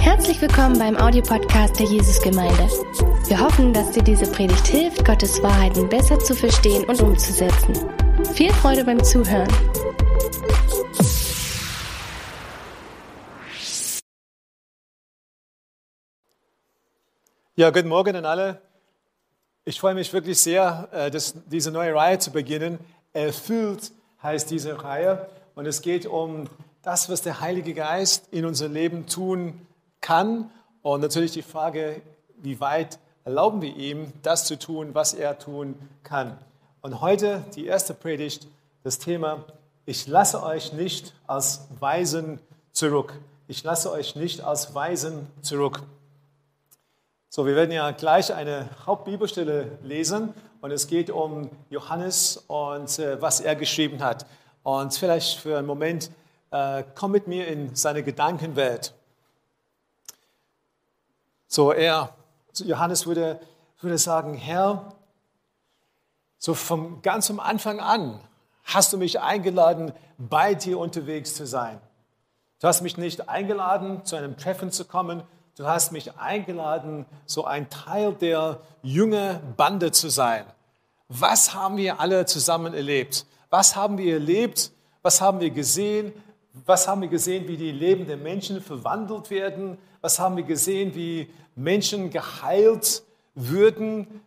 Herzlich willkommen beim Audiopodcast der Jesusgemeinde. Wir hoffen, dass dir diese Predigt hilft, Gottes Wahrheiten besser zu verstehen und umzusetzen. Viel Freude beim Zuhören. Ja, guten Morgen an alle. Ich freue mich wirklich sehr, äh, dass diese neue Reihe zu beginnen. Erfüllt heißt diese Reihe. Und es geht um das, was der Heilige Geist in unser Leben tun kann. Und natürlich die Frage, wie weit erlauben wir ihm, das zu tun, was er tun kann. Und heute die erste Predigt, das Thema, ich lasse euch nicht als Weisen zurück. Ich lasse euch nicht als Weisen zurück. So, wir werden ja gleich eine Hauptbibelstelle lesen und es geht um Johannes und äh, was er geschrieben hat. Und vielleicht für einen Moment äh, komm mit mir in seine Gedankenwelt. So, er, Johannes würde, würde sagen, Herr, so vom ganz am Anfang an hast du mich eingeladen, bei dir unterwegs zu sein. Du hast mich nicht eingeladen, zu einem Treffen zu kommen, Du hast mich eingeladen, so ein Teil der jungen Bande zu sein. Was haben wir alle zusammen erlebt? Was haben wir erlebt? Was haben wir gesehen? Was haben wir gesehen, wie die Leben der Menschen verwandelt werden? Was haben wir gesehen, wie Menschen geheilt würden?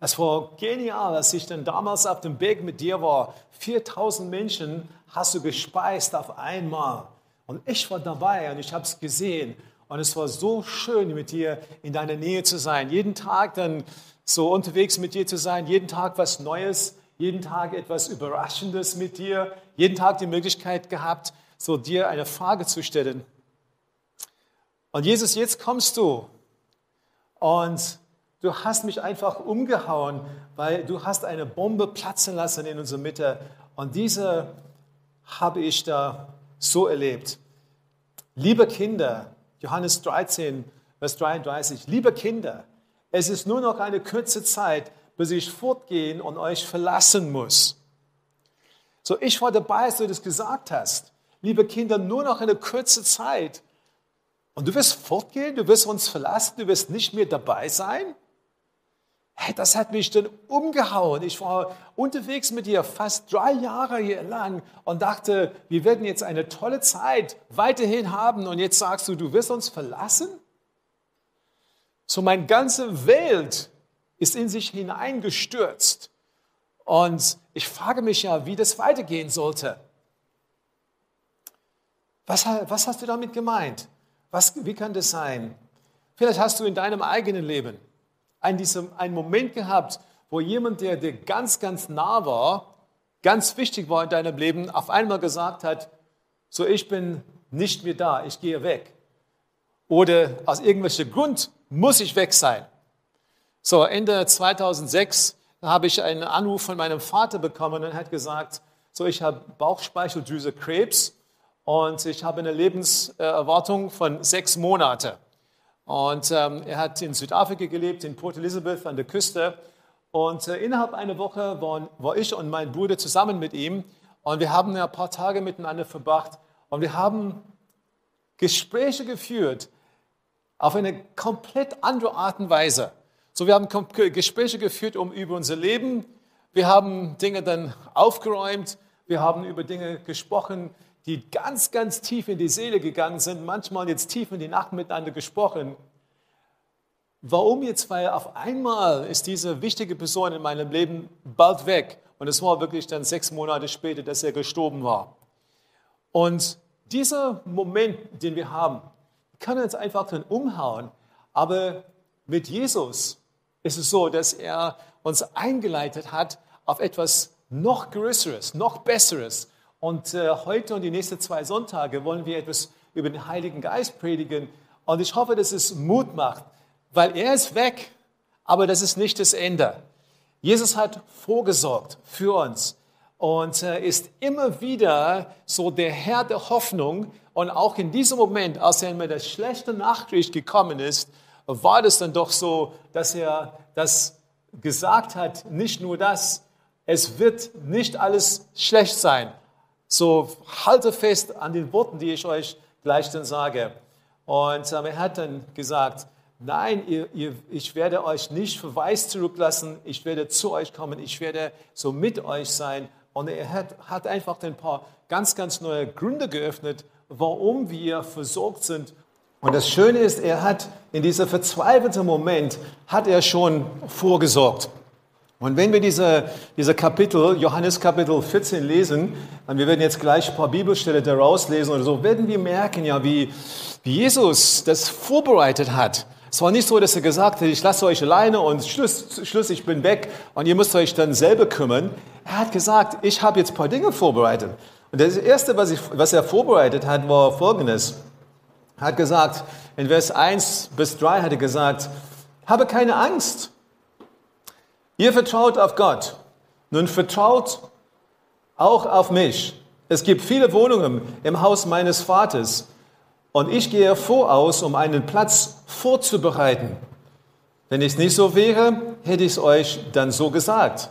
Es war genial, als ich dann damals auf dem Berg mit dir war. 4000 Menschen hast du gespeist auf einmal. Und ich war dabei und ich habe es gesehen. Und es war so schön, mit dir in deiner Nähe zu sein. Jeden Tag dann so unterwegs mit dir zu sein. Jeden Tag was Neues. Jeden Tag etwas Überraschendes mit dir. Jeden Tag die Möglichkeit gehabt, so dir eine Frage zu stellen. Und Jesus, jetzt kommst du. Und du hast mich einfach umgehauen, weil du hast eine Bombe platzen lassen in unserer Mitte. Und diese habe ich da so erlebt. Liebe Kinder, Johannes 13, Vers 33. Liebe Kinder, es ist nur noch eine kurze Zeit, bis ich fortgehen und euch verlassen muss. So, ich war dabei, als du das gesagt hast. Liebe Kinder, nur noch eine kurze Zeit. Und du wirst fortgehen, du wirst uns verlassen, du wirst nicht mehr dabei sein? Hey, das hat mich dann umgehauen. Ich war unterwegs mit dir fast drei Jahre lang und dachte, wir werden jetzt eine tolle Zeit weiterhin haben und jetzt sagst du, du wirst uns verlassen? So meine ganze Welt ist in sich hineingestürzt und ich frage mich ja, wie das weitergehen sollte. Was, was hast du damit gemeint? Was, wie kann das sein? Vielleicht hast du in deinem eigenen Leben einen, Moment gehabt, wo jemand, der dir ganz, ganz nah war, ganz wichtig war in deinem Leben, auf einmal gesagt hat, so ich bin nicht mehr da, ich gehe weg. Oder aus irgendwelchem Grund muss ich weg sein. So, Ende 2006 habe ich einen Anruf von meinem Vater bekommen und er hat gesagt, so ich habe Bauchspeicheldrüse Krebs und ich habe eine Lebenserwartung von sechs Monaten. Und ähm, er hat in Südafrika gelebt, in Port Elizabeth an der Küste. Und äh, innerhalb einer Woche waren, war ich und mein Bruder zusammen mit ihm. Und wir haben ein paar Tage miteinander verbracht. Und wir haben Gespräche geführt auf eine komplett andere Art und Weise. So, wir haben Gespräche geführt um über unser Leben. Wir haben Dinge dann aufgeräumt. Wir haben über Dinge gesprochen, die ganz, ganz tief in die Seele gegangen sind, manchmal jetzt tief in die Nacht miteinander gesprochen. Warum jetzt? Weil auf einmal ist diese wichtige Person in meinem Leben bald weg. Und es war wirklich dann sechs Monate später, dass er gestorben war. Und dieser Moment, den wir haben, kann uns einfach dann umhauen. Aber mit Jesus ist es so, dass er uns eingeleitet hat auf etwas noch Größeres, noch Besseres, und äh, heute und die nächsten zwei Sonntage wollen wir etwas über den Heiligen Geist predigen. Und ich hoffe, dass es Mut macht, weil er ist weg, aber das ist nicht das Ende. Jesus hat vorgesorgt für uns und äh, ist immer wieder so der Herr der Hoffnung. Und auch in diesem Moment, als er mit der schlechten Nachricht gekommen ist, war das dann doch so, dass er das gesagt hat, nicht nur das, es wird nicht alles schlecht sein, so halte fest an den Worten, die ich euch gleich dann sage. Und ähm, er hat dann gesagt, nein, ihr, ihr, ich werde euch nicht verwaist zurücklassen, ich werde zu euch kommen, ich werde so mit euch sein. Und er hat, hat einfach ein paar ganz, ganz neue Gründe geöffnet, warum wir versorgt sind. Und das Schöne ist, er hat in dieser verzweifelten Moment, hat er schon vorgesorgt. Und wenn wir diese, diese Kapitel, Johannes Kapitel 14 lesen, und wir werden jetzt gleich ein paar Bibelstelle daraus lesen oder so, werden wir merken, ja, wie, wie Jesus das vorbereitet hat. Es war nicht so, dass er gesagt hat, ich lasse euch alleine und Schluss, Schluss, ich bin weg und ihr müsst euch dann selber kümmern. Er hat gesagt, ich habe jetzt ein paar Dinge vorbereitet. Und das Erste, was, ich, was er vorbereitet hat, war Folgendes. Er hat gesagt, in Vers 1 bis 3 hat er gesagt, habe keine Angst. Ihr vertraut auf Gott. Nun vertraut auch auf mich. Es gibt viele Wohnungen im Haus meines Vaters und ich gehe voraus, um einen Platz vorzubereiten. Wenn es nicht so wäre, hätte ich es euch dann so gesagt.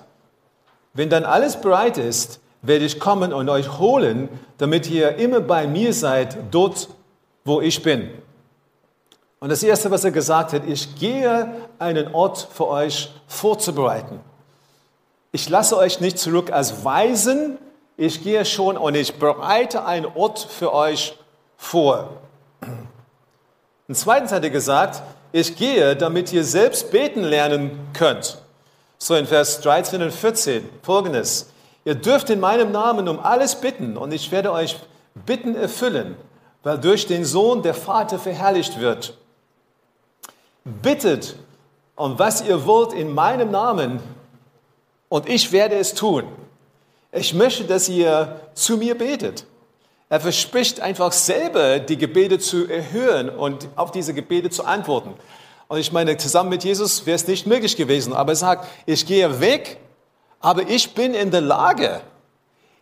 Wenn dann alles bereit ist, werde ich kommen und euch holen, damit ihr immer bei mir seid, dort, wo ich bin. Und das Erste, was er gesagt hat, ich gehe einen Ort für euch vorzubereiten. Ich lasse euch nicht zurück als Weisen, ich gehe schon und ich bereite einen Ort für euch vor. Und zweitens hat er gesagt, ich gehe, damit ihr selbst beten lernen könnt. So in Vers 13 und 14 folgendes. Ihr dürft in meinem Namen um alles bitten und ich werde euch Bitten erfüllen, weil durch den Sohn der Vater verherrlicht wird. Bittet um was ihr wollt in meinem Namen und ich werde es tun. Ich möchte, dass ihr zu mir betet. Er verspricht einfach selber, die Gebete zu erhöhen und auf diese Gebete zu antworten. Und ich meine, zusammen mit Jesus wäre es nicht möglich gewesen. Aber er sagt, ich gehe weg, aber ich bin in der Lage,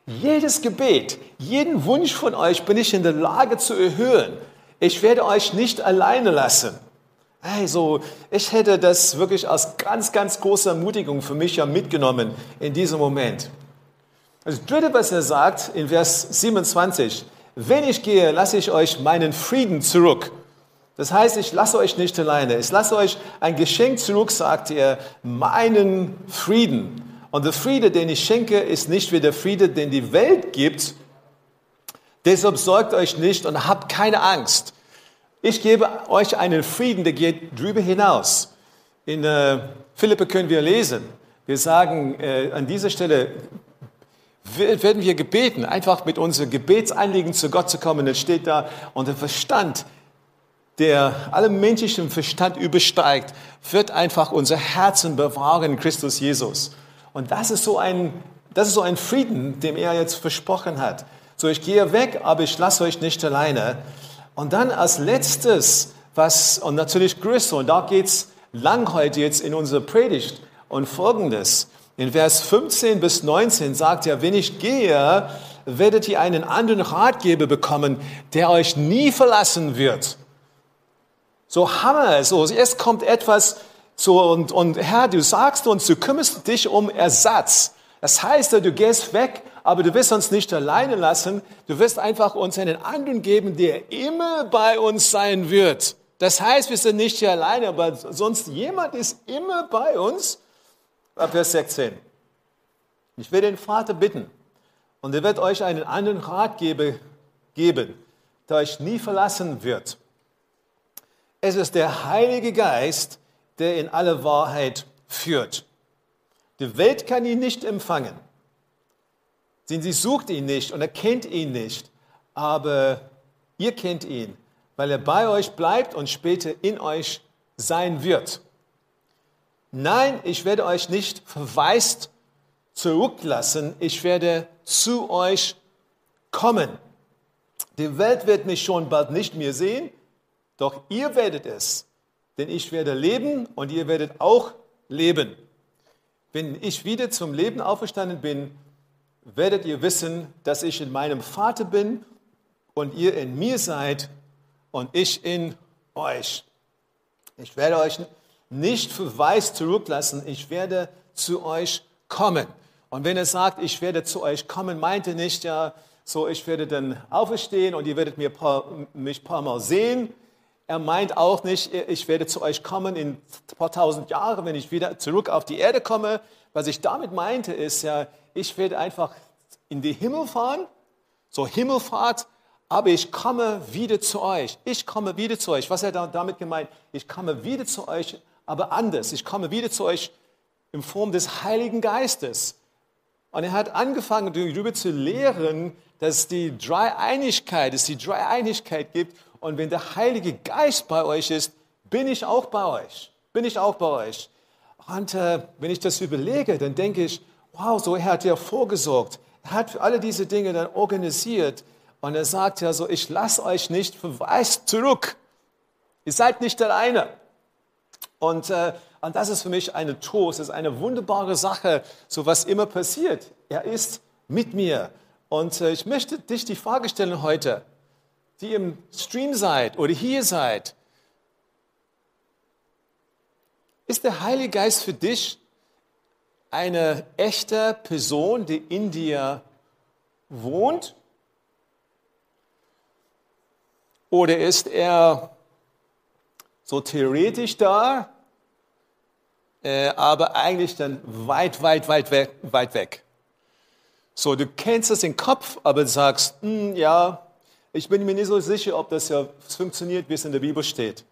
jedes Gebet, jeden Wunsch von euch bin ich in der Lage zu erhöhen. Ich werde euch nicht alleine lassen. Also, ich hätte das wirklich als ganz, ganz große Ermutigung für mich ja mitgenommen in diesem Moment. Das dritte, was er sagt in Vers 27, wenn ich gehe, lasse ich euch meinen Frieden zurück. Das heißt, ich lasse euch nicht alleine. Ich lasse euch ein Geschenk zurück, sagt er, meinen Frieden. Und der Friede, den ich schenke, ist nicht wie der Friede, den die Welt gibt. Deshalb sorgt euch nicht und habt keine Angst. Ich gebe euch einen Frieden, der geht drüber hinaus. In äh, Philippe können wir lesen. Wir sagen äh, an dieser Stelle, werden wir gebeten, einfach mit unseren Gebetsanliegen zu Gott zu kommen. Dann steht da, und der Verstand, der allem menschlichen Verstand übersteigt, wird einfach unser Herzen bewahren in Christus Jesus. Und das ist so ein, das ist so ein Frieden, dem er jetzt versprochen hat. So, ich gehe weg, aber ich lasse euch nicht alleine. Und dann als letztes, was, und natürlich größer, und da geht's lang heute jetzt in unserer Predigt, und folgendes. In Vers 15 bis 19 sagt er, wenn ich gehe, werdet ihr einen anderen Ratgeber bekommen, der euch nie verlassen wird. So Hammer, so erst kommt etwas, so und, und Herr, du sagst uns, du kümmerst dich um Ersatz. Das heißt, du gehst weg, aber du wirst uns nicht alleine lassen. Du wirst einfach uns einen anderen geben, der immer bei uns sein wird. Das heißt, wir sind nicht hier alleine, aber sonst jemand ist immer bei uns. Vers 16. Ich will den Vater bitten und er wird euch einen anderen Ratgeber geben, der euch nie verlassen wird. Es ist der Heilige Geist, der in alle Wahrheit führt. Die Welt kann ihn nicht empfangen. Denn sie sucht ihn nicht und erkennt ihn nicht. Aber ihr kennt ihn, weil er bei euch bleibt und später in euch sein wird. Nein, ich werde euch nicht verwaist zurücklassen. Ich werde zu euch kommen. Die Welt wird mich schon bald nicht mehr sehen, doch ihr werdet es. Denn ich werde leben und ihr werdet auch leben. Wenn ich wieder zum Leben auferstanden bin, werdet ihr wissen, dass ich in meinem Vater bin und ihr in mir seid und ich in euch. Ich werde euch nicht verwaist zurücklassen, ich werde zu euch kommen. Und wenn er sagt, ich werde zu euch kommen, meint er nicht, ja, so ich werde dann auferstehen und ihr werdet mir paar, mich ein paar Mal sehen. Er meint auch nicht, ich werde zu euch kommen in ein paar tausend Jahren, wenn ich wieder zurück auf die Erde komme. Was ich damit meinte, ist ja, ich werde einfach in die Himmel fahren, so Himmelfahrt, aber ich komme wieder zu euch. Ich komme wieder zu euch. Was er damit gemeint? Ich komme wieder zu euch, aber anders. Ich komme wieder zu euch in Form des Heiligen Geistes. Und er hat angefangen, darüber zu lehren, dass die Dreieinigkeit, es die Dreieinigkeit gibt. Und wenn der Heilige Geist bei euch ist, bin ich auch bei euch. Bin ich auch bei euch. Und äh, wenn ich das überlege, dann denke ich, wow, so er hat ja vorgesorgt. Er hat für alle diese Dinge dann organisiert. Und er sagt ja so, ich lasse euch nicht verweist zurück. Ihr seid nicht alleine. Und, äh, und das ist für mich eine Trost, das ist eine wunderbare Sache, so was immer passiert. Er ist mit mir. Und äh, ich möchte dich die Frage stellen heute, die im Stream seid oder hier seid. Ist der Heilige Geist für dich eine echte Person, die in dir wohnt? Oder ist er so theoretisch da, äh, aber eigentlich dann weit, weit, weit weg, weit weg? So, du kennst es im Kopf, aber sagst, hm, ja, ich bin mir nicht so sicher, ob das ja funktioniert, wie es in der Bibel steht.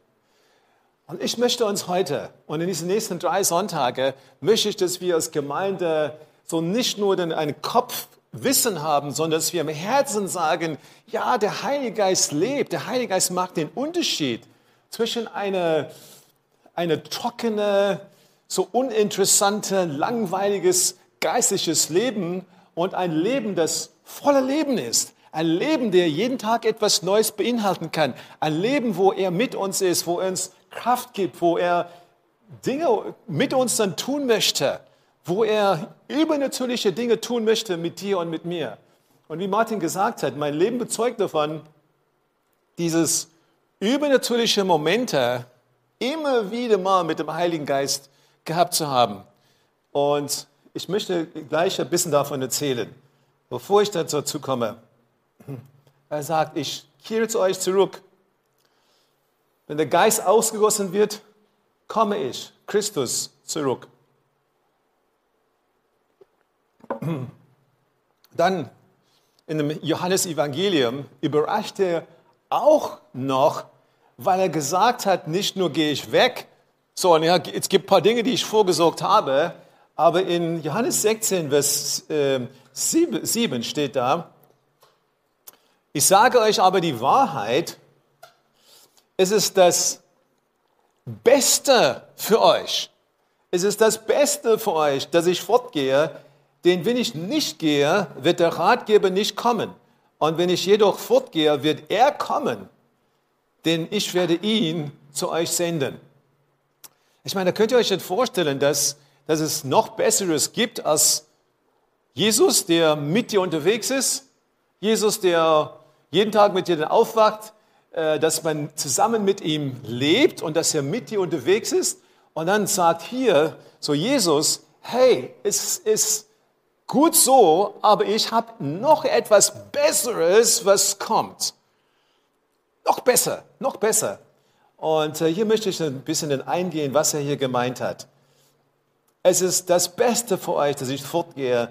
Und ich möchte uns heute und in diesen nächsten drei Sonntage möchte ich, dass wir als Gemeinde so nicht nur den, einen Kopfwissen haben, sondern dass wir im Herzen sagen, ja, der Heilige Geist lebt, der Heilige Geist macht den Unterschied zwischen einer eine trockene, so uninteressante, langweiliges geistliches Leben und ein Leben, das voller Leben ist. Ein Leben, der jeden Tag etwas Neues beinhalten kann. Ein Leben, wo er mit uns ist, wo er uns Kraft gibt, wo er Dinge mit uns dann tun möchte, wo er übernatürliche Dinge tun möchte mit dir und mit mir. Und wie Martin gesagt hat, mein Leben bezeugt davon, dieses übernatürliche Momente immer wieder mal mit dem Heiligen Geist gehabt zu haben. Und ich möchte gleich ein bisschen davon erzählen, bevor ich dazu komme. Er sagt, ich kehre zu euch zurück wenn der Geist ausgegossen wird, komme ich, Christus, zurück. Dann in dem Johannesevangelium überrascht er auch noch, weil er gesagt hat, nicht nur gehe ich weg, so, und ja, es gibt ein paar Dinge, die ich vorgesorgt habe, aber in Johannes 16, Vers äh, 7, 7 steht da, ich sage euch aber die Wahrheit, es ist das Beste für euch. Es ist das Beste für euch, dass ich fortgehe, denn wenn ich nicht gehe, wird der Ratgeber nicht kommen. Und wenn ich jedoch fortgehe, wird er kommen, denn ich werde ihn zu euch senden. Ich meine, da könnt ihr euch nicht vorstellen, dass, dass es noch Besseres gibt als Jesus, der mit dir unterwegs ist, Jesus, der jeden Tag mit dir aufwacht, dass man zusammen mit ihm lebt und dass er mit dir unterwegs ist. Und dann sagt hier so Jesus, hey, es ist gut so, aber ich habe noch etwas Besseres, was kommt. Noch besser, noch besser. Und äh, hier möchte ich ein bisschen eingehen, was er hier gemeint hat. Es ist das Beste für euch, dass ich fortgehe,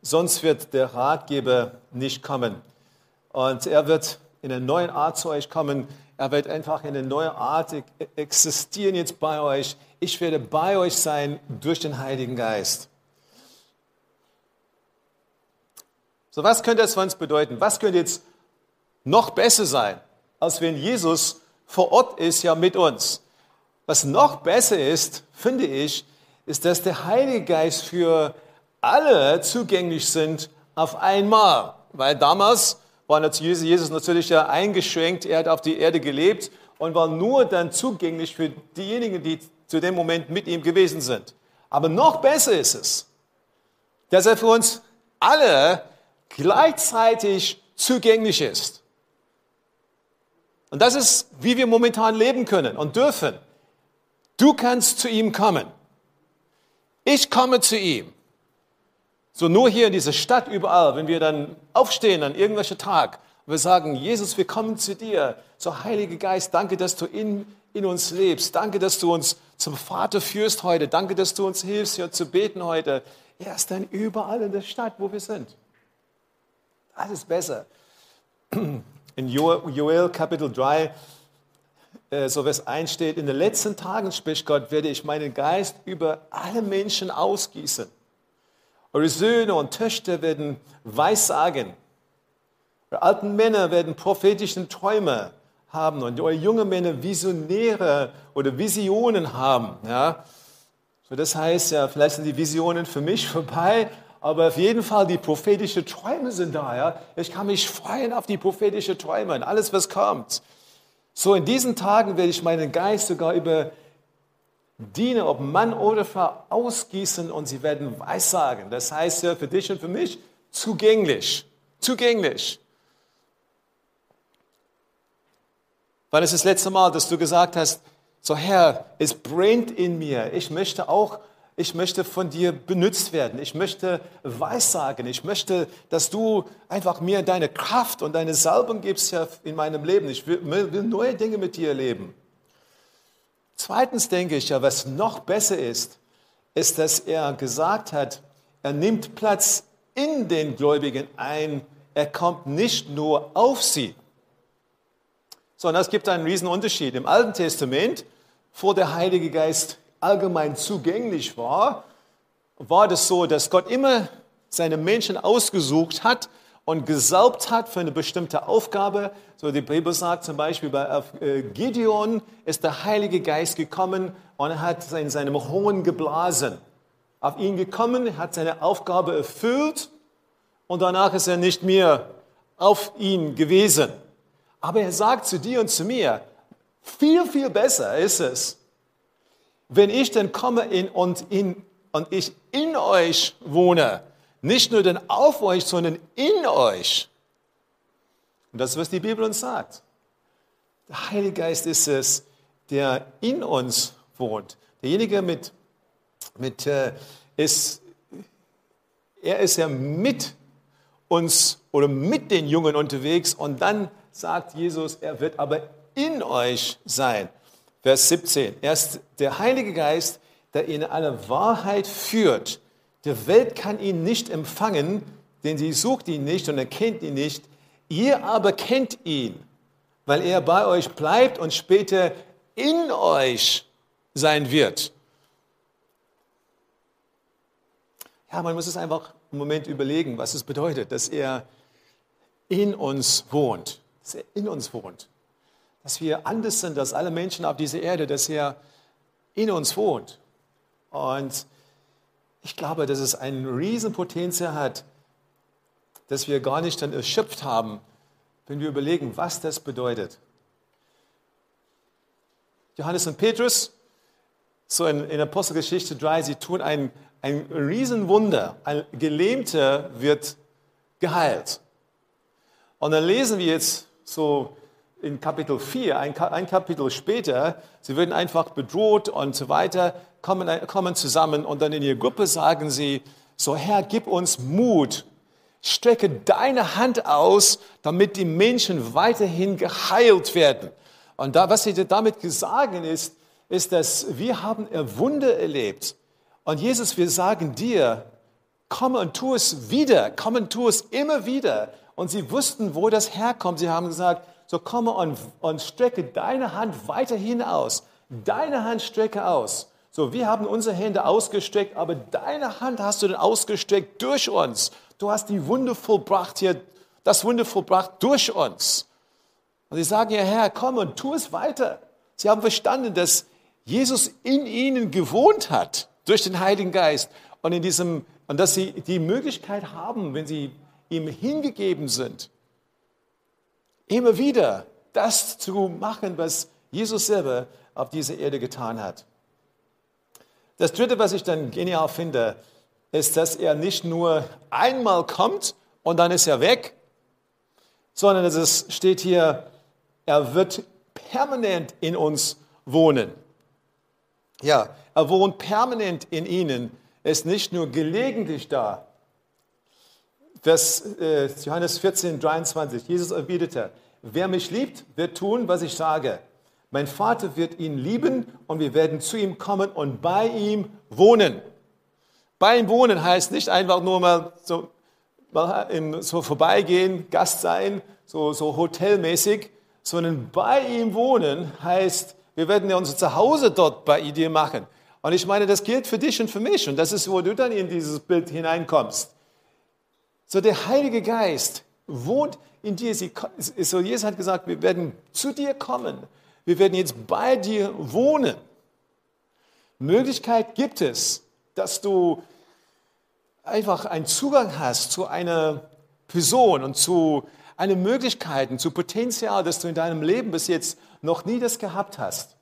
sonst wird der Ratgeber nicht kommen. Und er wird in einer neuen Art zu euch kommen. Er wird einfach in einer neuen Art e-, existieren jetzt bei euch. Ich werde bei euch sein durch den Heiligen Geist. So, was könnte das für uns bedeuten? Was könnte jetzt noch besser sein, als wenn Jesus vor Ort ist, ja mit uns? Was noch besser ist, finde ich, ist, dass der Heilige Geist für alle zugänglich sind auf einmal. Weil damals war Jesus natürlich ja eingeschränkt, er hat auf die Erde gelebt und war nur dann zugänglich für diejenigen, die zu dem Moment mit ihm gewesen sind. Aber noch besser ist es, dass er für uns alle gleichzeitig zugänglich ist. Und das ist, wie wir momentan leben können und dürfen. Du kannst zu ihm kommen. Ich komme zu ihm. So nur hier in dieser Stadt überall, wenn wir dann aufstehen an irgendwelchen Tag Wir sagen, Jesus, wir kommen zu dir. So, Heiliger Geist, danke, dass du in, in uns lebst. Danke, dass du uns zum Vater führst heute. Danke, dass du uns hilfst, hier zu beten heute. Er ist dann überall in der Stadt, wo wir sind. Alles besser. In Joel Kapitel 3, äh, so Vers 1 steht, in den letzten Tagen, spricht Gott, werde ich meinen Geist über alle Menschen ausgießen. Eure Söhne und Töchter werden Weissagen. Eure alten Männer werden prophetischen Träume haben und eure jungen Männer Visionäre oder Visionen haben. Ja? So, das heißt ja, vielleicht sind die Visionen für mich vorbei, aber auf jeden Fall die prophetischen Träume sind da. Ja? Ich kann mich freuen auf die prophetischen Träume und alles, was kommt. So in diesen Tagen werde ich meinen Geist sogar über Diener, ob Mann oder Frau, ausgießen und sie werden Weissagen. Das heißt ja für dich und für mich zugänglich. Zugänglich. Wann ist das letzte Mal, dass du gesagt hast, so Herr, es brennt in mir. Ich möchte auch, ich möchte von dir benutzt werden. Ich möchte Weissagen. Ich möchte, dass du einfach mir deine Kraft und deine Salbung gibst in meinem Leben. Ich will, will neue Dinge mit dir erleben. Zweitens denke ich ja, was noch besser ist, ist, dass er gesagt hat, er nimmt Platz in den Gläubigen ein. Er kommt nicht nur auf sie sondern es gibt einen riesen Unterschied. Im Alten Testament, vor der Heilige Geist allgemein zugänglich war, war das so, dass Gott immer seine Menschen ausgesucht hat und gesalbt hat für eine bestimmte Aufgabe. So die Bibel sagt zum Beispiel bei äh, Gideon ist der Heilige Geist gekommen und hat in seinem Horn geblasen. Auf ihn gekommen, hat seine Aufgabe erfüllt und danach ist er nicht mehr auf ihn gewesen. Aber er sagt zu dir und zu mir, viel, viel besser ist es, wenn ich dann komme in, und, in, und ich in euch wohne. Nicht nur dann auf euch, sondern in euch. Und das ist, was die Bibel uns sagt. Der Heilige Geist ist es, der in uns wohnt. Derjenige mit, mit äh, ist, er ist ja mit uns oder mit den Jungen unterwegs und dann sagt Jesus, er wird aber in euch sein. Vers 17. Er ist der Heilige Geist, der in eine Wahrheit führt. Die Welt kann ihn nicht empfangen, denn sie sucht ihn nicht und erkennt ihn nicht. Ihr aber kennt ihn, weil er bei euch bleibt und später in euch sein wird. Ja, man muss es einfach einen Moment überlegen, was es bedeutet, dass er in uns wohnt dass er in uns wohnt. Dass wir anders sind als alle Menschen auf dieser Erde, dass er in uns wohnt. Und ich glaube, dass es ein Riesenpotenzial hat, dass wir gar nicht dann erschöpft haben, wenn wir überlegen, was das bedeutet. Johannes und Petrus, so in, in Apostelgeschichte 3, sie tun ein, ein Riesenwunder. Ein Gelähmter wird geheilt. Und dann lesen wir jetzt so in Kapitel 4, ein, ein, Kapitel später, sie werden einfach bedroht und so weiter, kommen, kommen zusammen und dann in ihrer Gruppe sagen sie, so Herr, gib uns Mut, strecke deine Hand aus, damit die Menschen weiterhin geheilt werden. Und da, was sie damit sagen ist, ist, dass wir haben Wunder erlebt. Und Jesus, wir sagen dir, komm und tu es wieder, komm und tu es immer wieder. Und sie wussten, wo das herkommt. Sie haben gesagt, so komme und, und strecke deine Hand weiterhin aus. Deine Hand strecke aus. So, wir haben unsere Hände ausgestreckt, aber deine Hand hast du dann ausgestreckt durch uns. Du hast die Wunde vollbracht hier, das Wunder vollbracht durch uns. Und sie sagen, ja Herr, komm und tu es weiter. Sie haben verstanden, dass Jesus in ihnen gewohnt hat durch den Heiligen Geist und in diesem und dass sie die Möglichkeit haben, wenn sie ihm hingegeben sind, immer wieder das zu machen, was Jesus selber auf dieser Erde getan hat. Das Dritte, was ich dann genial finde, ist, dass er nicht nur einmal kommt und dann ist er weg, sondern es steht hier, er wird permanent in uns wohnen. Ja, er wohnt permanent in ihnen, ist nicht nur gelegentlich da, Vers, äh, Johannes 14, 23. Jesus erwiderte, wer mich liebt, wird tun, was ich sage. Mein Vater wird ihn lieben und wir werden zu ihm kommen und bei ihm wohnen. Bei ihm wohnen heißt nicht einfach nur mal so, mal im, so vorbeigehen, Gast sein, so, so hotelmäßig, sondern bei ihm wohnen heißt, wir werden ja unser Zuhause dort bei dir machen. Und ich meine, das gilt für dich und für mich. Und das ist, wo du dann in dieses Bild hineinkommst. So der Heilige Geist wohnt in dir. So Jesus hat gesagt, wir werden zu dir kommen. Wir werden jetzt bei dir wohnen. Möglichkeit gibt es, dass du einfach einen Zugang hast zu einer Person und zu einer Möglichkeit, zu Potenzial, das du in deinem Leben bis jetzt noch nie das gehabt hast.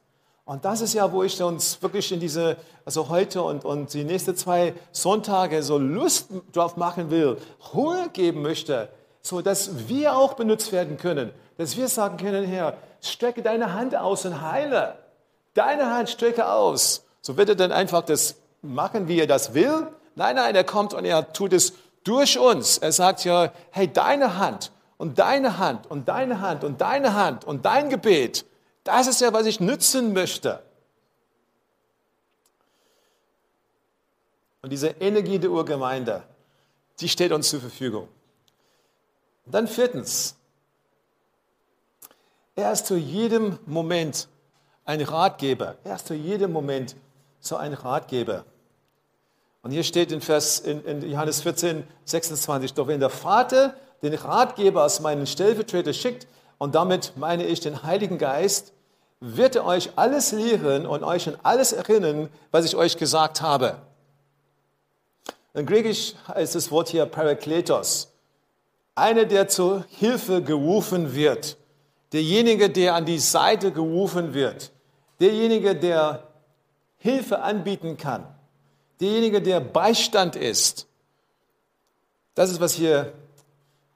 Und das ist ja, wo ich uns wirklich in diese, also heute und, und die nächsten zwei Sonntage so Lust drauf machen will, Ruhe geben möchte, so dass wir auch benutzt werden können, dass wir sagen können, Herr, strecke deine Hand aus und heile. Deine Hand strecke aus. So wird er dann einfach das machen, wie er das will. Nein, nein, er kommt und er tut es durch uns. Er sagt ja, hey, deine Hand und deine Hand und deine Hand und deine Hand und dein Gebet das ist ja, was ich nützen möchte. Und diese Energie der Urgemeinde, die steht uns zur Verfügung. Und dann viertens, er ist zu jedem Moment ein Ratgeber. Er ist zu jedem Moment so ein Ratgeber. Und hier steht in, Vers, in, in Johannes 14, 26, doch wenn der Vater den Ratgeber aus meinen Stellvertreter schickt, und damit meine ich den Heiligen Geist, wird er euch alles lehren und euch an alles erinnern, was ich euch gesagt habe. In Griechisch heißt das Wort hier Parakletos. Einer, der zur Hilfe gerufen wird. Derjenige, der an die Seite gerufen wird. Derjenige, der Hilfe anbieten kann. Derjenige, der Beistand ist. Das ist, was hier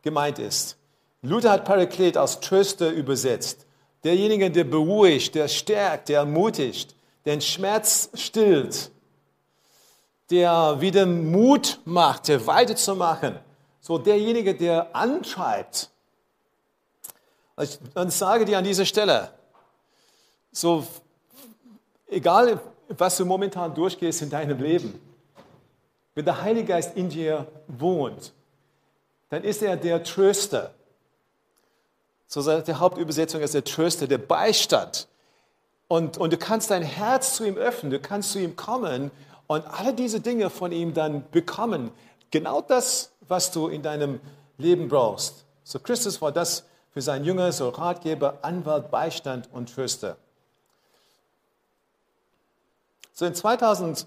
gemeint ist. Luther hat Paraklet als Tröster übersetzt. Derjenige, der beruhigt, der stärkt, der ermutigt, den Schmerz stillt, der wieder Mut macht, der weiterzumachen. So derjenige, der antreibt. Und sage dir an dieser Stelle, so egal was du momentan durchgehst in deinem Leben, wenn der Heilige Geist in dir wohnt, dann ist er der Tröster. So sagt die Hauptübersetzung ist der Tröster, der Beistand. Und, und du kannst dein Herz zu ihm öffnen, du kannst zu ihm kommen und alle diese Dinge von ihm dann bekommen. Genau das, was du in deinem Leben brauchst. So Christus war das für seinen Jünger, so Ratgeber, Anwalt, Beistand und Tröster. So in 2000,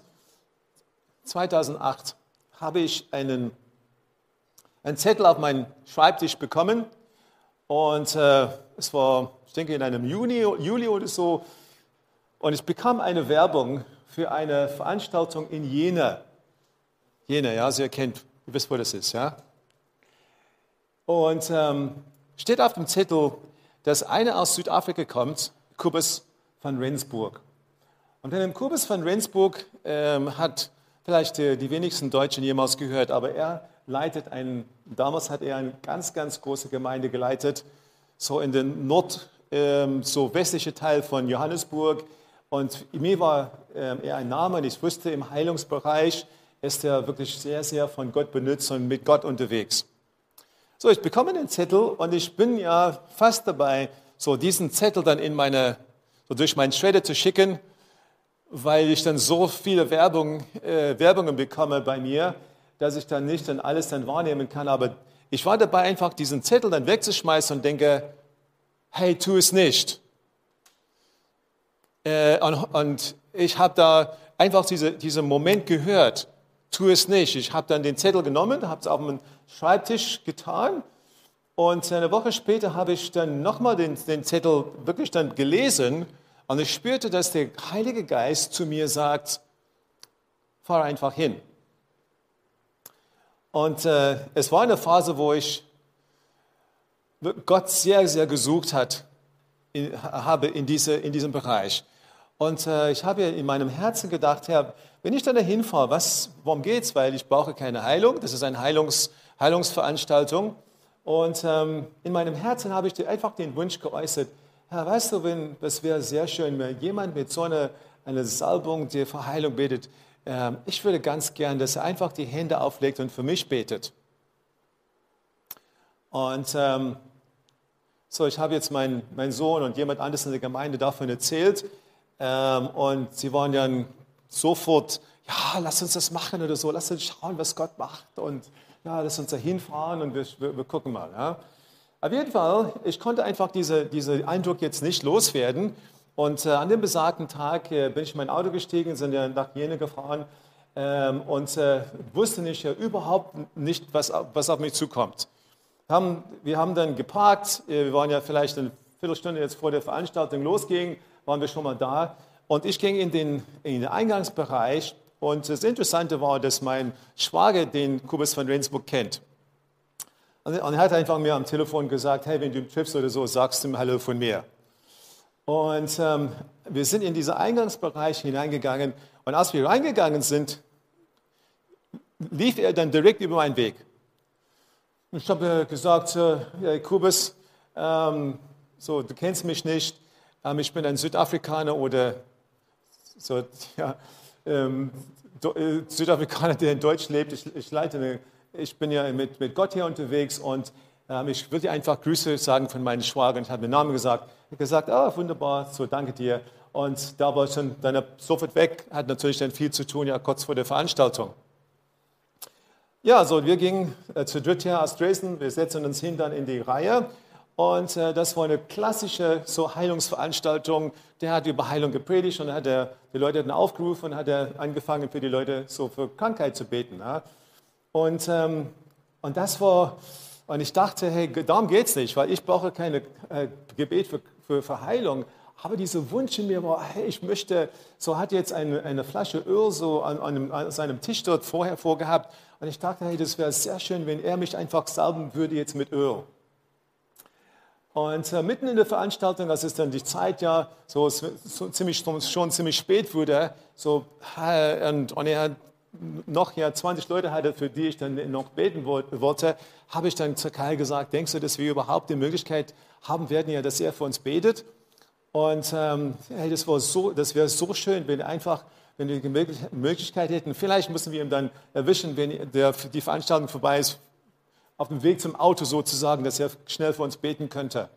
2008 habe ich einen, einen Zettel auf meinen Schreibtisch bekommen und äh, es war, ich denke, in einem Juni, Juli oder so. Und ich bekam eine Werbung für eine Veranstaltung in Jena. Jena, ja, Sie erkennt, ihr wisst, wo das ist, ja. Und ähm, steht auf dem Zettel, dass einer aus Südafrika kommt, Kubus van Rensburg. Und von dem Kubus van Rensburg ähm, hat vielleicht die, die wenigsten Deutschen jemals gehört, aber er leitet einen, damals hat er eine ganz, ganz große Gemeinde geleitet, so in den Nord, ähm, so westliche Teil von Johannesburg. Und mir war ähm, er ein Name und ich wusste, im Heilungsbereich ist er wirklich sehr, sehr von Gott benutzt und mit Gott unterwegs. So, ich bekomme den Zettel und ich bin ja fast dabei, so diesen Zettel dann in meine, so durch meinen Schredder zu schicken, weil ich dann so viele Werbung, äh, Werbungen bekomme bei mir, dass ich dann nicht dann alles dann wahrnehmen kann. Aber ich war dabei, einfach diesen Zettel dann wegzuschmeißen und denke, hey, tu es nicht. Äh, und, und, ich habe da einfach diese, diesen Moment gehört, tu es nicht. Ich habe dann den Zettel genommen, habe es auf meinen Schreibtisch getan und eine Woche später habe ich dann nochmal den, den Zettel wirklich dann gelesen und ich spürte, dass der Heilige Geist zu mir sagt, fahr einfach hin. Und äh, es war eine Phase, wo ich Gott sehr, sehr gesucht hat, in, habe in, diese, in diesem Bereich. Und äh, ich habe in meinem Herzen gedacht, Herr, wenn ich dann dahin fahre, was, worum geht's? Weil ich brauche keine Heilung. Das ist eine Heilungs, Heilungsveranstaltung. Und ähm, in meinem Herzen habe ich einfach den Wunsch geäußert, Herr, weißt du, wenn, das wäre sehr schön, wenn jemand mit so einer eine Salbung, die für Heilung betet, ähm, ich würde ganz gern, dass er einfach die Hände auflegt und für mich betet. Und ähm, so, ich habe jetzt meinen mein Sohn und jemand anderes in der Gemeinde davon erzählt. Ähm, und sie waren dann sofort, ja, lass uns das machen oder so, lass uns schauen, was Gott macht und ja, lass uns da hinfahren und wir, wir, wir gucken mal. Ja. Auf jeden Fall, ich konnte einfach diesen diese Eindruck jetzt nicht loswerden. Und äh, an dem besagten Tag äh, bin ich in mein Auto gestiegen, sind ja nach Jena gefahren ähm, und äh, wusste nicht ja, überhaupt nicht, was, was auf mich zukommt. Wir haben, wir haben dann geparkt, äh, wir waren ja vielleicht eine Viertelstunde jetzt vor der Veranstaltung losging, waren wir schon mal da. Und ich ging in den, in den Eingangsbereich und das Interessante war, dass mein Schwager den Kubus von Rendsburg kennt. Und er hat einfach mir am Telefon gesagt, hey, wenn du triffst oder so, sagst du ihm Hallo von mir. Und ähm, wir sind in diesen Eingangsbereich hineingegangen und als wir reingegangen sind, lief er dann direkt über meinen Weg. Ich habe gesagt, äh, Kubus, ähm, so, du kennst mich nicht, ähm, ich bin ein Südafrikaner oder so, ja, ähm, äh, Südafrikaner, der in Deutsch lebt. Ich, ich, leite eine, ich bin ja mit, mit Gott hier unterwegs und ähm, ich würde einfach Grüße sagen von meinen Schwagern. Ich habe den Namen gesagt. Ich habe gesagt, ah, wunderbar, so danke dir. Und da war ich schon dann sofort weg, hat natürlich dann viel zu tun, ja, kurz vor der Veranstaltung. Ja, so, wir gingen äh, zu dritt hier aus Dresden, wir setzen uns hin dann in die Reihe und äh, das war eine klassische so Heilungsveranstaltung. Der hat über Heilung gepredigt und hat er die Leute dann aufgerufen und hat er angefangen für die Leute so für Krankheit zu beten. Ja. Und, ähm, und das war, und ich dachte, hey, darum geht es nicht, weil ich brauche kein äh, Gebet für, für, für Heilung. Aber dieser Wunsch in mir war, hey, ich möchte, so hat jetzt eine, eine Flasche Öl so an, an, an, seinem Tisch dort vorher vorgehabt. Und ich dachte, hey, das wäre sehr schön, wenn er mich einfach salben würde jetzt mit Öl. Und äh, mitten in der Veranstaltung, als es dann die Zeit ja so, so ziemlich, schon ziemlich spät wurde, so, und, und er noch ja 20 Leute hatte, für die ich dann noch beten wollte, habe ich dann zu Kai gesagt, denkst du, dass wir überhaupt die Möglichkeit haben werden, ja, dass er für uns betet? Und ähm, hey, das, so, das wäre so schön, wenn einfach, wenn wir die Möglichkeit hätten, vielleicht müssen wir ihn dann erwischen, wenn der, die Veranstaltung vorbei ist, auf dem Weg zum Auto sozusagen, dass er schnell für uns beten könnte.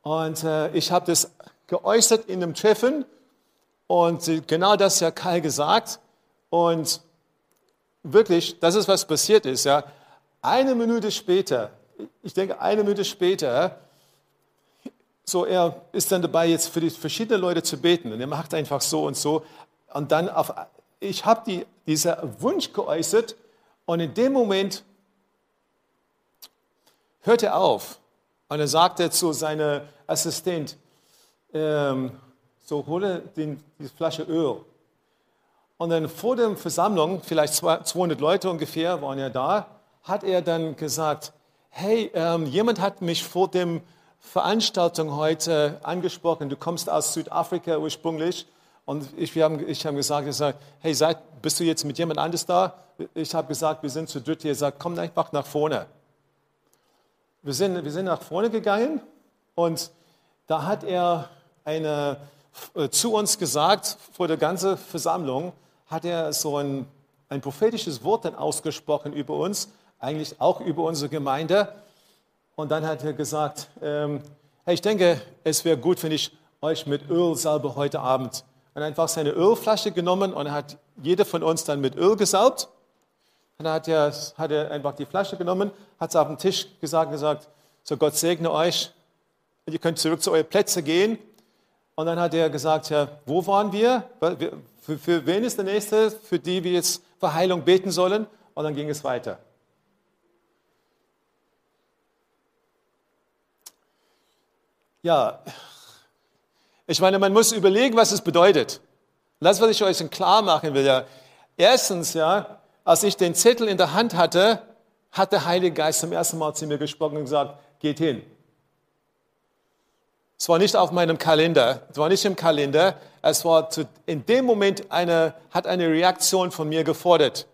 Und äh, ich habe das geäußert in einem Treffen und genau das hat Kai gesagt. Und wirklich, das ist, was passiert ist. Ja. Eine Minute später, ich denke eine Minute später, so er ist dann dabei, jetzt für die verschiedenen Leute zu beten. Und er macht einfach so und so. Und dann auf, ich habe die, dieser Wunsch geäußert und in dem Moment hörte auf. Und er sagte zu seinem Assistent, ähm, so hole den, die Flasche Öl. Und dann vor der Versammlung, vielleicht 200 Leute ungefähr waren ja da, hat er dann gesagt, hey, ähm, jemand hat mich vor der Veranstaltung heute angesprochen, du kommst aus Südafrika ursprünglich. Und ich, wir haben, ich habe gesagt, gesagt, hey, seid, bist du jetzt mit jemand anders da? Ich habe gesagt, wir sind zu dritt hier. Er sagt, komm einfach nach vorne. Wir sind, wir sind nach vorne gegangen und da hat er eine, äh, zu uns gesagt, vor der ganzen Versammlung, hat er so ein, ein prophetisches Wort dann ausgesprochen über uns, eigentlich auch über unsere Gemeinde. Und dann hat er gesagt, ähm, hey, ich denke, es wäre gut, wenn ich euch mit Öl salbe heute Abend. Und einfach seine Ölflasche genommen und hat jeder von uns dann mit Öl gesalbt. Und dann hat er, hat er einfach die Flasche genommen, hat es auf den Tisch gesagt, gesagt, so Gott segne euch, ihr könnt zurück zu euren Plätzen gehen. Und dann hat er gesagt, ja, wo waren wir? Für, für wen ist der Nächste, für die wir jetzt für Heilung beten sollen? Und dann ging es weiter. Ja, ich meine, man muss überlegen, was es bedeutet. Das, was ich euch klar machen will. Ja. Erstens, ja, als ich den Zettel in der Hand hatte, hat der Heilige Geist zum ersten Mal zu mir gesprochen und gesagt, geht hin. Es war nicht auf meinem Kalender, es war nicht im Kalender, Es war zu, in dem Moment eine, hat eine Reaktion von mir gefordert.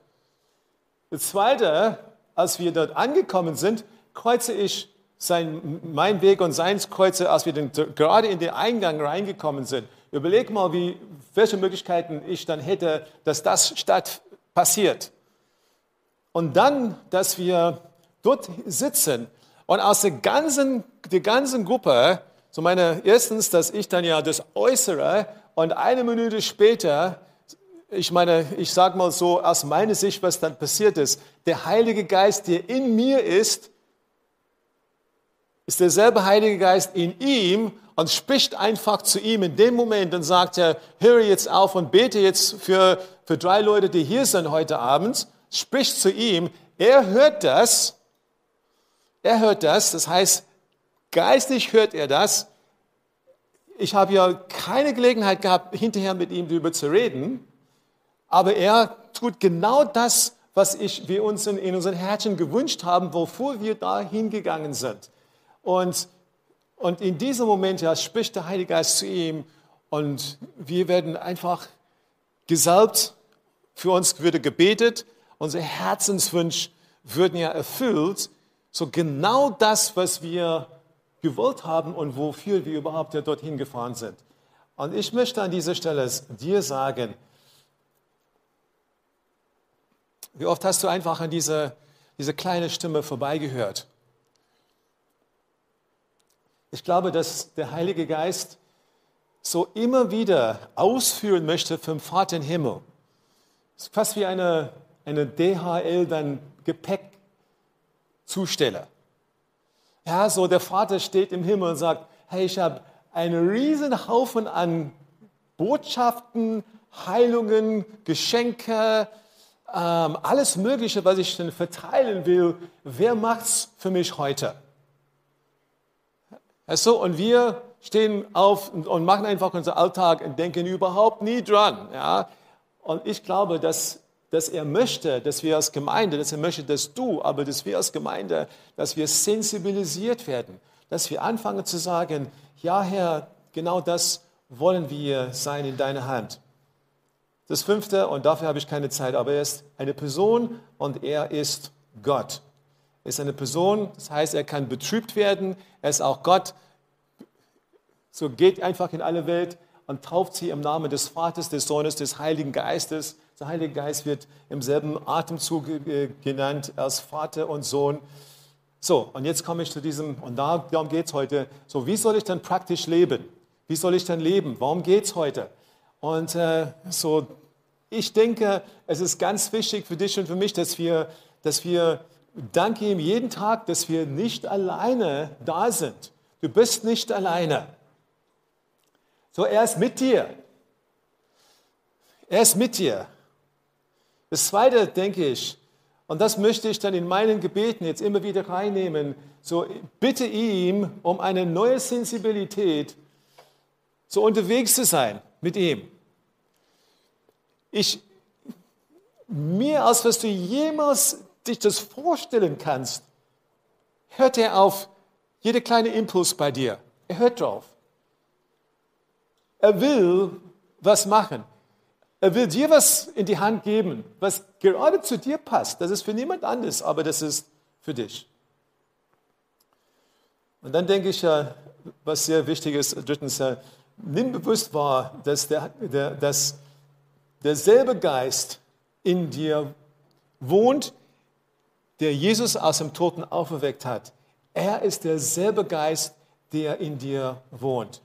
Das Zweite, als wir dort angekommen sind, kreuze ich sein, mein Weg und seins kreuze, als wir den, gerade in den Eingang reingekommen sind. Überleg mal, wie, welche Möglichkeiten ich dann hätte, dass das statt passiert. Und dann, dass wir dort sitzen. Und aus der ganzen, der ganzen Gruppe, so meine, erstens, dass ich dann ja das Äußere und eine Minute später, ich meine, ich sage mal so aus meiner Sicht, was dann passiert ist, der Heilige Geist, der in mir ist, ist derselbe Heilige Geist in ihm und spricht einfach zu ihm in dem Moment und sagt er, höre jetzt auf und bete jetzt für, für drei Leute, die hier sind heute Abend, spricht zu ihm, er hört das, er hört das, das heißt, geistlich hört er das. Ich habe ja keine Gelegenheit gehabt, hinterher mit ihm darüber zu reden, aber er tut genau das, was ich, wir uns in, in unseren Herzen gewünscht haben, wofür wir da hingegangen sind. Und, und in diesem Moment ja, spricht der Heilige Geist zu ihm und wir werden einfach gesalbt, für uns würde gebetet, unser Herzenswunsch würden ja erfüllt. So genau das, was wir gewollt haben und wofür wir überhaupt ja dorthin gefahren sind. Und ich möchte an dieser Stelle dir sagen, wie oft hast du einfach an diese, diese kleine Stimme vorbeigehört? Ich glaube, dass der Heilige Geist so immer wieder ausführen möchte vom Vater im Himmel. Es ist fast wie eine, eine DHL dann Gepäckzusteller. Ja, so der Vater steht im Himmel und sagt, hey, ich habe einen riesen Haufen an Botschaften, Heilungen, Geschenke, ähm, alles Mögliche, was ich dann verteilen will. Wer macht's für mich heute? Also, und wir stehen auf und machen einfach unseren Alltag und denken überhaupt nie dran. Ja? Und ich glaube, dass, dass er möchte, dass wir als Gemeinde, dass er möchte, dass du, aber dass wir als Gemeinde, dass wir sensibilisiert werden, dass wir anfangen zu sagen, ja Herr, genau das wollen wir sein in deiner Hand. Das fünfte, und dafür habe ich keine Zeit, aber er ist eine Person und er ist Gott ist eine Person, das heißt, er kann betrübt werden, er ist auch Gott. So geht einfach in alle Welt und tauft sie im Namen des Vaters, des Sohnes, des Heiligen Geistes. Der Heilige Geist wird im selben Atemzug genannt als Vater und Sohn. So, und jetzt komme ich zu diesem, und darum geht es heute. So, wie soll ich dann praktisch leben? Wie soll ich dann leben? Warum geht es heute? Und äh, so, ich denke, es ist ganz wichtig für dich und für mich, dass wir, dass wir danke ihm jeden Tag, dass wir nicht alleine da sind. Du bist nicht alleine. So, er ist mit dir. Er ist mit dir. Das Zweite, denke ich, und das möchte ich dann in meinen Gebeten jetzt immer wieder reinnehmen, so bitte ihm um eine neue Sensibilität, so unterwegs zu sein mit ihm. Ich, mehr als was du jemals dich das vorstellen kannst, hört er auf jede kleine Impuls bei dir. Er hört drauf. Er will was machen. Er will dir was in die Hand geben, was gerade zu dir passt. Das ist für niemand anderes, aber das ist für dich. Und dann denke ich was sehr wichtig ist, drittens, nimm bewusst wahr, dass, der, der, dass derselbe Geist in dir wohnt, der Jesus aus dem Toten auferweckt hat, er ist derselbe Geist, der in dir wohnt.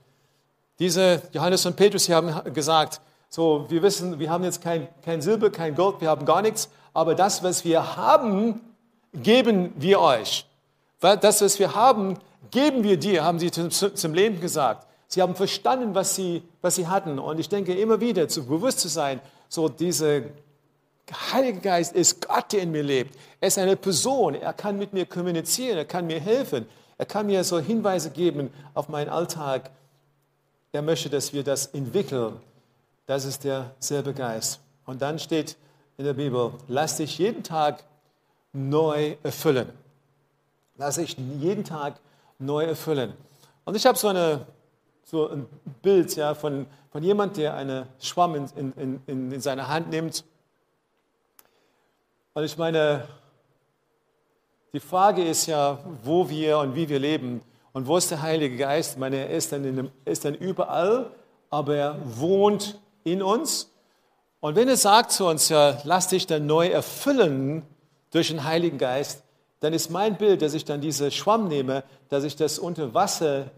Diese Johannes und Petrus sie haben gesagt, so, wir wissen, wir haben jetzt kein, kein Silber, kein Gold, wir haben gar nichts, aber das, was wir haben, geben wir euch. Das, was wir haben, geben wir dir, haben sie zum, zum Leben gesagt. Sie haben verstanden, was sie, was sie hatten. Und ich denke immer wieder, zu bewusst zu sein, so diese Heiliger Geist ist Gott, der in mir lebt. Er ist eine Person. Er kann mit mir kommunizieren. Er kann mir helfen. Er kann mir so Hinweise geben auf meinen Alltag. Er möchte, dass wir das entwickeln. Das ist derselbe Geist. Und dann steht in der Bibel, lass dich jeden Tag neu erfüllen. Lass dich jeden Tag neu erfüllen. Und ich habe so so ein Bild ja, von, von jemand, der eine Schwamm in, in, in, in seine Hand nimmt. Und ich meine, die Frage ist ja, wo wir und wie wir leben. Und wo ist der Heilige Geist? Meine, er ist dann, dem, ist dann überall, aber er wohnt in uns. Und wenn er sagt zu uns, ja, lass dich dann neu erfüllen durch den Heiligen Geist, dann ist mein Bild, dass ich dann diese Schwamm nehme, dass ich das unter Wasser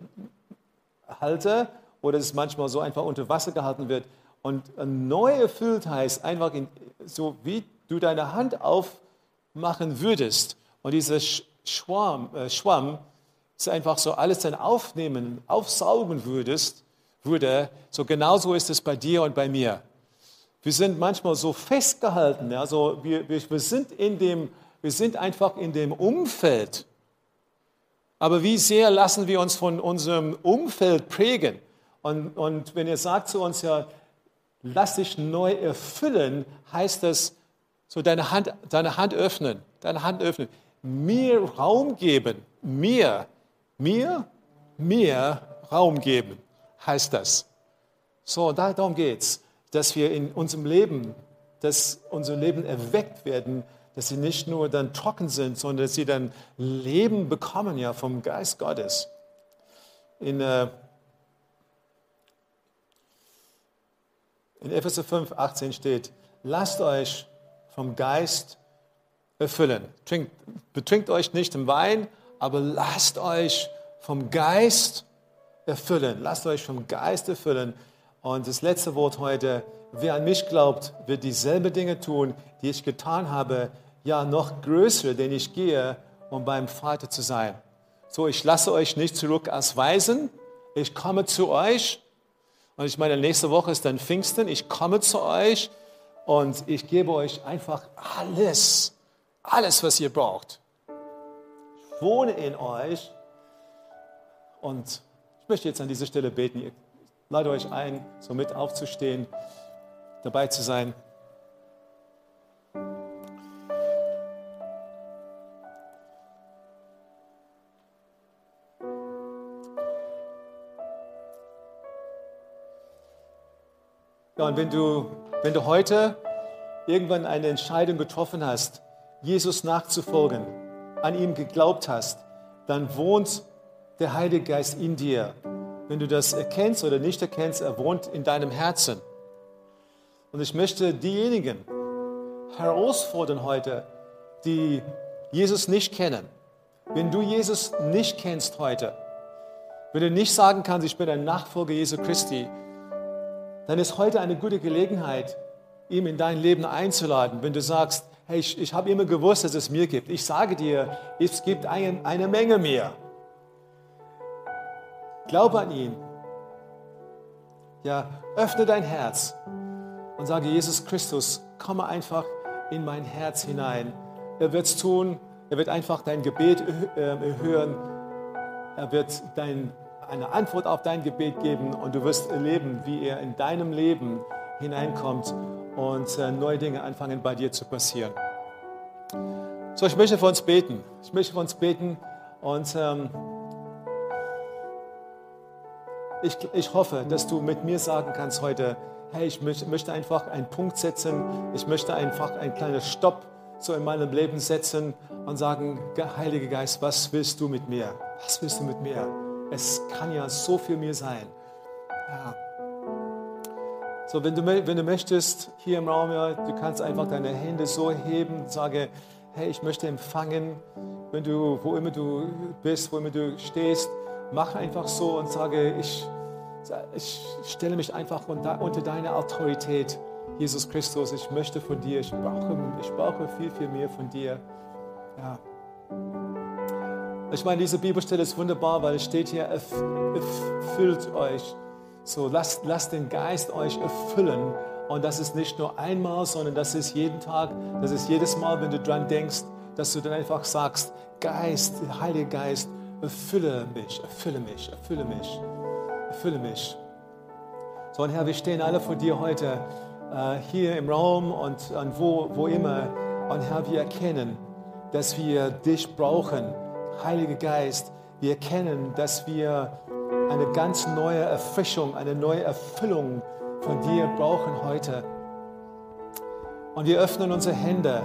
halte oder dass es manchmal so einfach unter Wasser gehalten wird. Und neu erfüllt heißt einfach in, so, wie du deine Hand aufmachen würdest. Und dieser Schwamm, äh, Schwamm ist einfach so alles dann aufnehmen, aufsaugen würdest, würde. So genauso ist es bei dir und bei mir. Wir sind manchmal so festgehalten, also wir, wir, wir sind in dem wir sind einfach in dem Umfeld. Aber wie sehr lassen wir uns von unserem Umfeld prägen? Und, und wenn ihr sagt zu uns ja, lass dich neu erfüllen, heißt das, so deine Hand, deine Hand öffnen, deine Hand öffnen, mir Raum geben, mir, mir, mir Raum geben, heißt das. So, darum geht es, dass wir in unserem Leben, dass unser Leben erweckt werden dass sie nicht nur dann trocken sind, sondern dass sie dann Leben bekommen ja vom Geist Gottes. In, äh, in Epheser 5, 18 steht, lasst euch vom Geist erfüllen. Trinkt, betrinkt euch nicht im Wein, aber lasst euch vom Geist erfüllen. Lasst euch vom Geist erfüllen. Und das letzte Wort heute, wer an mich glaubt, wird dieselbe Dinge tun, die ich getan habe, ja noch größere, denn ich gehe, um beim Vater zu sein. So, ich lasse euch nicht zurück als Weisen, ich komme zu euch. Und ich meine, nächste Woche ist dann Pfingsten, ich komme zu euch und ich gebe euch einfach alles, alles, was ihr braucht. Wohne in euch und ich möchte jetzt an dieser Stelle beten. Ich lade euch ein, so mit aufzustehen, dabei zu sein. Ja, und wenn du, wenn du heute irgendwann eine Entscheidung getroffen hast, Jesus nachzufolgen, an ihm geglaubt hast, dann wohnt der Heilige Geist in dir. Wenn du das erkennst oder nicht erkennst, er wohnt in deinem Herzen. Und ich möchte diejenigen herausfordern heute, die Jesus nicht kennen. Wenn du Jesus nicht kennst heute, wenn du nicht sagen kannst, ich bin ein Nachfolger Jesu Christi, dann ist heute eine gute Gelegenheit, ihm in dein Leben einzuladen. Wenn du sagst, hey, ich, ich habe immer gewusst, dass es mir gibt. Ich sage dir, es gibt ein, eine Menge mehr. Glaube an ihn. Ja, öffne dein Herz und sage, Jesus Christus, komme einfach in mein Herz hinein. Er wird es tun. Er wird einfach dein Gebet erhören. Er wird dein eine Antwort auf dein Gebet geben und du wirst erleben, wie er in deinem Leben hineinkommt und äh, neue Dinge anfangen bei dir zu passieren. So, ich möchte für uns beten. Ich möchte für uns beten und ähm, ich, ich hoffe, dass du mit mir sagen kannst heute, hey, ich möchte einfach einen Punkt setzen, ich möchte einfach einen kleinen Stopp so in meinem Leben setzen und sagen, Heiliger Geist, was willst du mit mir? Was willst du mit mir? Es kann ja so viel mehr sein. Ja. So, wenn du, wenn du möchtest, hier im Raum, ja, du kannst einfach deine Hände so heben und sagen, hey, ich möchte empfangen. Wenn du, wo immer du bist, wo immer du stehst, mach einfach so und sage, ich, ich stelle mich einfach unter, unter deine Autorität. Jesus Christus, ich möchte von dir, ich brauche, ich brauche viel, viel mehr von dir. Ja. Ich meine, diese Bibelstelle ist wunderbar, weil es steht hier, erfüllt euch. So, lasst, lasst den Geist euch erfüllen. Und das ist nicht nur einmal, sondern das ist jeden Tag, das ist jedes Mal, wenn du dran denkst, dass du dann einfach sagst, Geist, Heiliger Geist, erfülle mich, erfülle mich, erfülle mich, erfülle mich. So, und Herr, wir stehen alle vor dir heute äh, hier im Raum und, und wo, wo immer. Und Herr, wir erkennen, dass wir dich brauchen Heiliger Geist, wir erkennen, dass wir eine ganz neue Erfrischung, eine neue Erfüllung von dir brauchen heute. Und wir öffnen unsere Hände,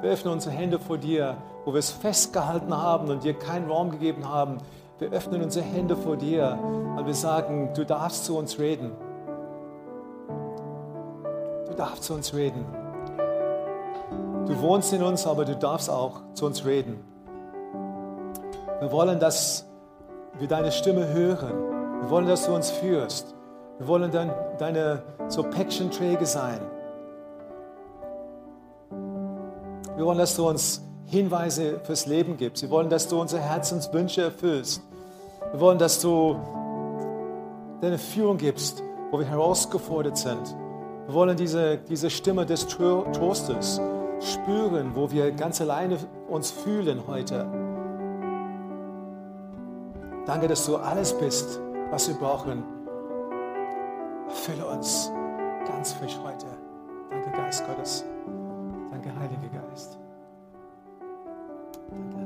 wir öffnen unsere Hände vor dir, wo wir es festgehalten haben und dir keinen Raum gegeben haben. Wir öffnen unsere Hände vor dir und wir sagen, du darfst zu uns reden. Du darfst zu uns reden. Du wohnst in uns, aber du darfst auch zu uns reden. Wir wollen, dass wir deine Stimme hören. Wir wollen, dass du uns führst. Wir wollen dein, deine so Päckchenträger sein. Wir wollen, dass du uns Hinweise fürs Leben gibst. Wir wollen, dass du unsere Herzenswünsche erfüllst. Wir wollen, dass du deine Führung gibst, wo wir herausgefordert sind. Wir wollen diese, diese Stimme des Trostes spüren, wo wir ganz alleine uns fühlen heute. Danke, dass du alles bist, was wir brauchen. Erfülle uns ganz frisch heute. Danke, Geist Gottes. Danke, Heiliger Geist. Danke,